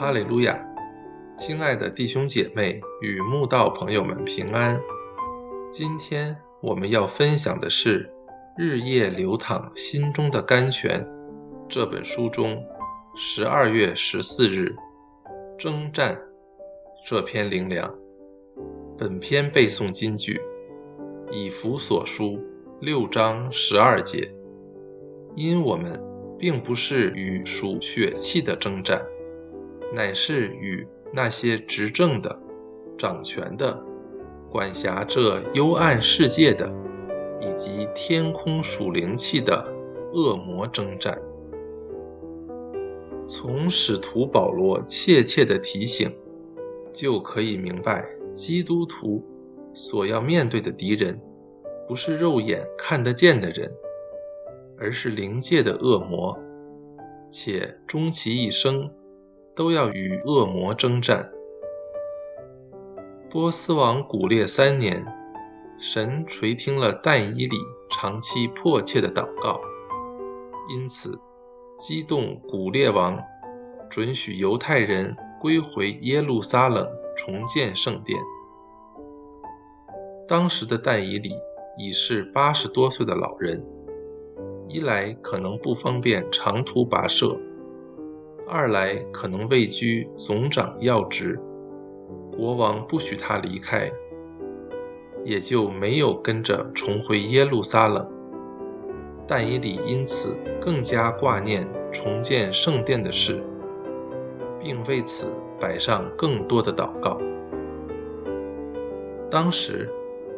哈利路亚！亲爱的弟兄姐妹与慕道朋友们平安。今天我们要分享的是《日夜流淌心中的甘泉》这本书中十二月十四日征战这篇灵粮。本篇背诵金句：以弗所书六章十二节。因我们并不是与属血气的征战，乃是与那些执政的、掌权的。管辖这幽暗世界的，以及天空属灵气的恶魔征战。从使徒保罗切切的提醒，就可以明白，基督徒所要面对的敌人，不是肉眼看得见的人，而是灵界的恶魔，且终其一生都要与恶魔征战。波斯王古列三年，神垂听了但以里长期迫切的祷告，因此激动古列王，准许犹太人归回耶路撒冷重建圣殿。当时的但以里已是八十多岁的老人，一来可能不方便长途跋涉，二来可能位居总长要职。国王不许他离开，也就没有跟着重回耶路撒冷。但以理因此更加挂念重建圣殿的事，并为此摆上更多的祷告。当时，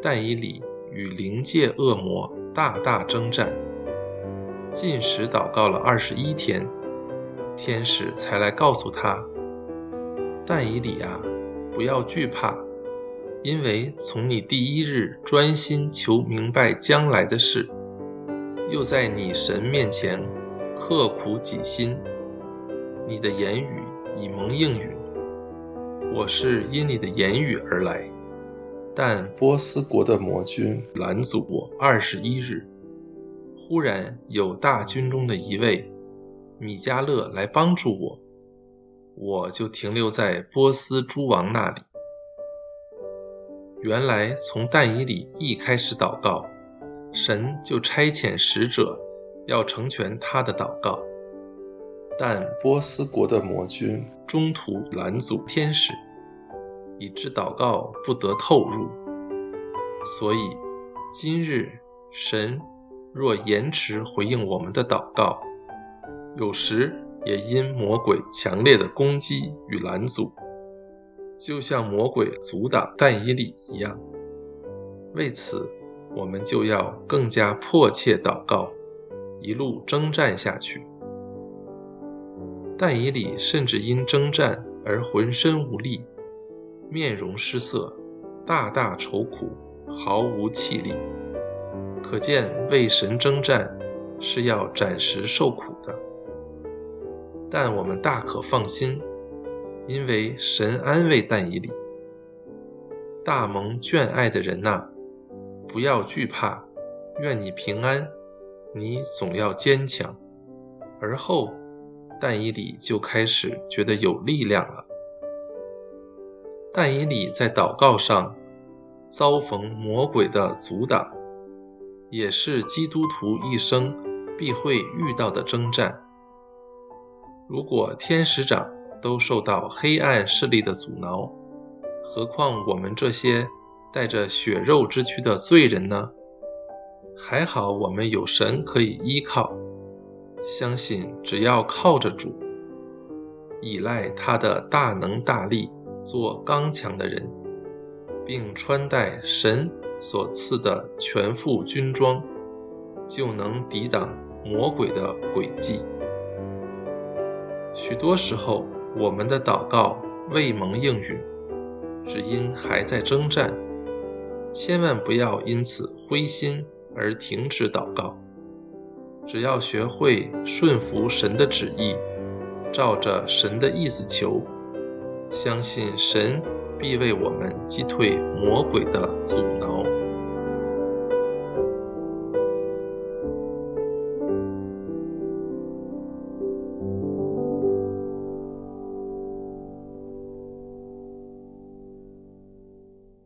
但以理与灵界恶魔大大征战，进食祷告了二十一天，天使才来告诉他：“但以理啊。”不要惧怕，因为从你第一日专心求明白将来的事，又在你神面前刻苦己心，你的言语已蒙应允。我是因你的言语而来，但波斯国的魔君拦阻我。二十一日，忽然有大军中的一位米迦勒来帮助我。我就停留在波斯诸王那里。原来从但以里一开始祷告，神就差遣使者要成全他的祷告，但波斯国的魔君中途拦阻天使，以致祷告不得透入。所以今日神若延迟回应我们的祷告，有时。也因魔鬼强烈的攻击与拦阻，就像魔鬼阻挡但以理一样。为此，我们就要更加迫切祷告，一路征战下去。但以理甚至因征战而浑身无力，面容失色，大大愁苦，毫无气力。可见为神征战是要暂时受苦的。但我们大可放心，因为神安慰但以理，大蒙眷爱的人呐，不要惧怕，愿你平安，你总要坚强。而后，但以理就开始觉得有力量了。但以理在祷告上遭逢魔鬼的阻挡，也是基督徒一生必会遇到的征战。如果天使长都受到黑暗势力的阻挠，何况我们这些带着血肉之躯的罪人呢？还好我们有神可以依靠，相信只要靠着主，依赖他的大能大力，做刚强的人，并穿戴神所赐的全副军装，就能抵挡魔鬼的诡计。许多时候，我们的祷告未蒙应允，只因还在征战。千万不要因此灰心而停止祷告。只要学会顺服神的旨意，照着神的意思求，相信神必为我们击退魔鬼的阻挠